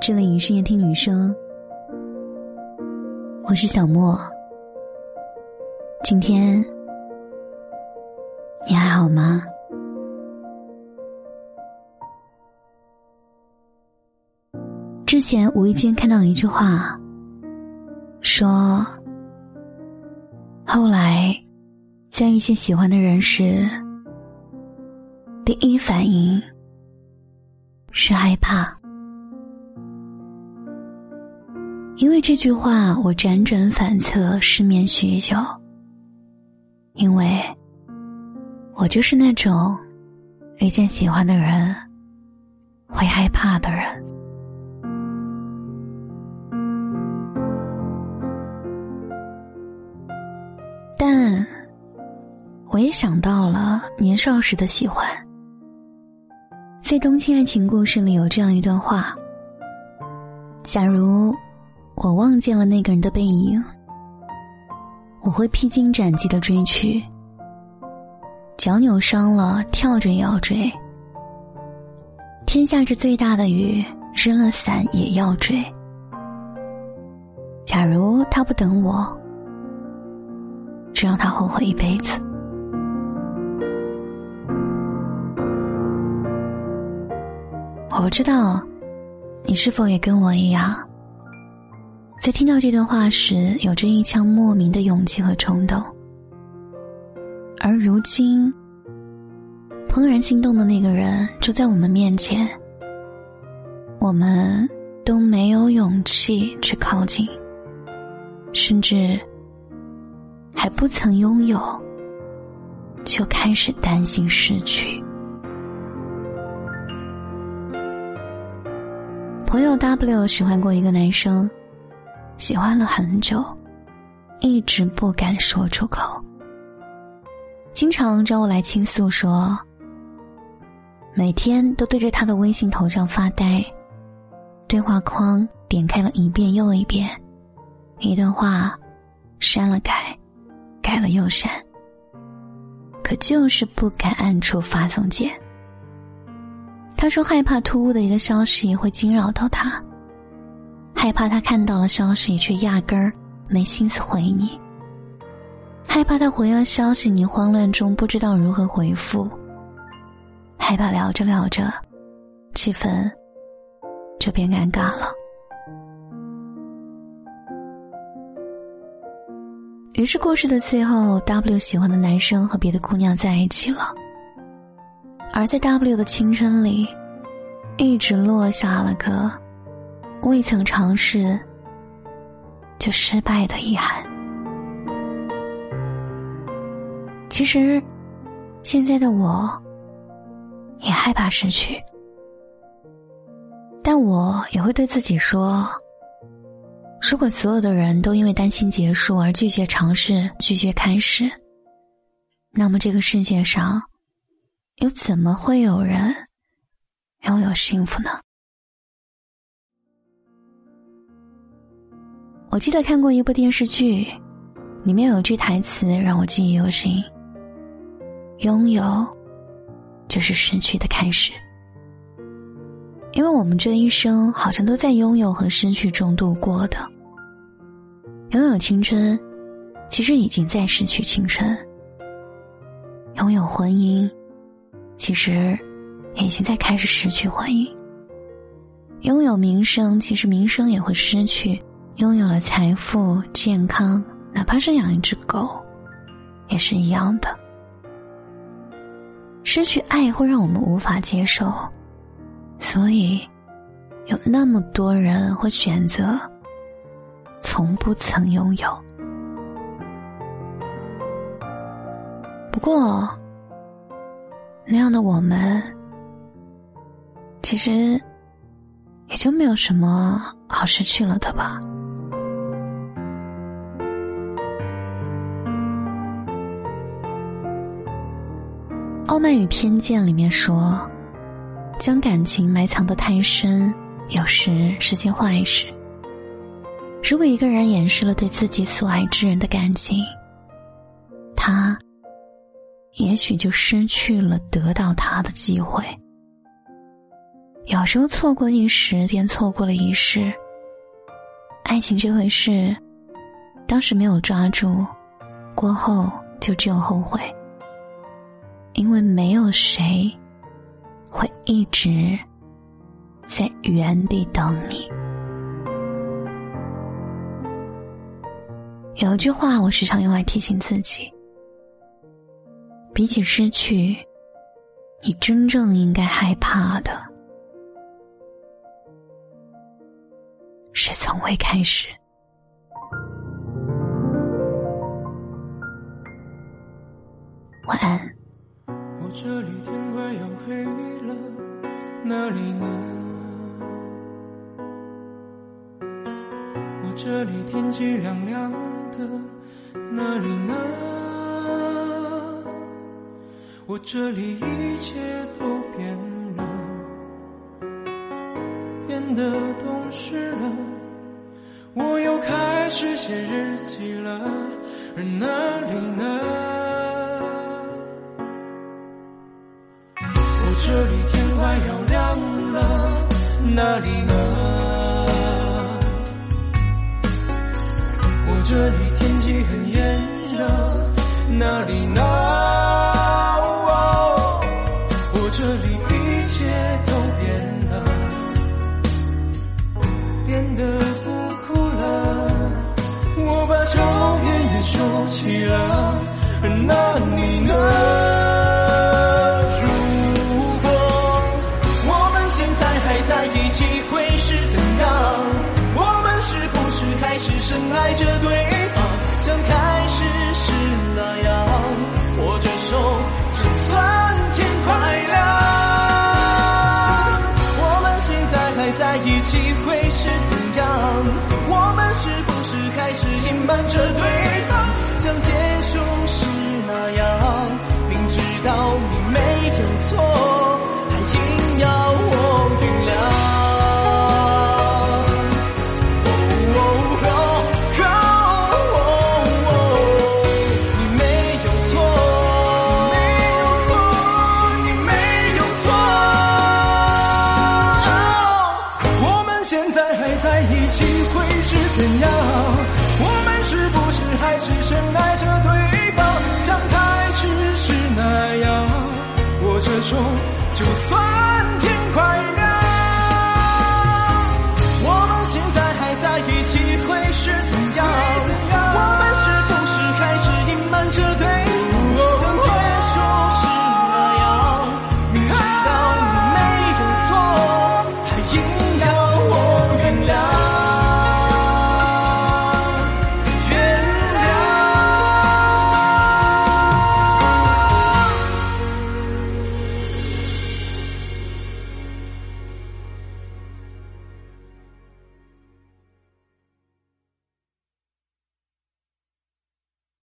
这里是夜听女生，我是小莫。今天你还好吗？之前无意间看到一句话，说后来在遇见喜欢的人时，第一反应是害怕。因为这句话，我辗转反侧，失眠许久。因为，我就是那种遇见喜欢的人会害怕的人。但，我也想到了年少时的喜欢。在《东京爱情故事》里有这样一段话：假如。我望见了那个人的背影，我会披荆斩棘的追去，脚扭伤了跳着也要追。天下着最大的雨，扔了伞也要追。假如他不等我，只让他后悔一辈子。我不知道，你是否也跟我一样。在听到这段话时，有着一腔莫名的勇气和冲动。而如今，怦然心动的那个人就在我们面前，我们都没有勇气去靠近，甚至还不曾拥有，就开始担心失去。朋友 W 喜欢过一个男生。喜欢了很久，一直不敢说出口。经常找我来倾诉，说每天都对着他的微信头像发呆，对话框点开了一遍又一遍，一段话删了改，改了又删，可就是不敢按出发送键。他说害怕突兀的一个消息会惊扰到他。害怕他看到了消息，却压根儿没心思回你；害怕他回了消息，你慌乱中不知道如何回复；害怕聊着聊着，气氛就变尴尬了。于是，故事的最后，W 喜欢的男生和别的姑娘在一起了，而在 W 的青春里，一直落下了个。未曾尝试就失败的遗憾。其实，现在的我也害怕失去，但我也会对自己说：如果所有的人都因为担心结束而拒绝尝试、拒绝开始，那么这个世界上又怎么会有人拥有幸福呢？我记得看过一部电视剧，里面有句台词让我记忆犹新：“拥有，就是失去的开始。”因为我们这一生好像都在拥有和失去中度过的。拥有青春，其实已经在失去青春；拥有婚姻，其实已经在开始失去婚姻；拥有名声，其实名声也会失去。拥有了财富、健康，哪怕是养一只狗，也是一样的。失去爱会让我们无法接受，所以有那么多人会选择从不曾拥有。不过，那样的我们，其实也就没有什么好失去了的吧。《傲慢与偏见》里面说，将感情埋藏的太深，有时是件坏事。如果一个人掩饰了对自己所爱之人的感情，他也许就失去了得到他的机会。有时候错过一时，便错过了一世。爱情这回事，当时没有抓住，过后就只有后悔。因为没有谁会一直在原地等你。有一句话，我时常用来提醒自己：比起失去，你真正应该害怕的是从未开始。晚安。我这里天气凉凉的，哪里呢？我这里一切都变了，变得懂事了，我又开始写日记了，而哪里呢？我这里天快要亮了，哪里呢？这里天气很炎热，哪里呢？我这里一切都变了，变得不哭了。我把照片也收起了，还是深爱着对方，像开始时那样，握着手，就算天快亮。我们现在还在一起会是怎样？我们是不是开始隐瞒着对方像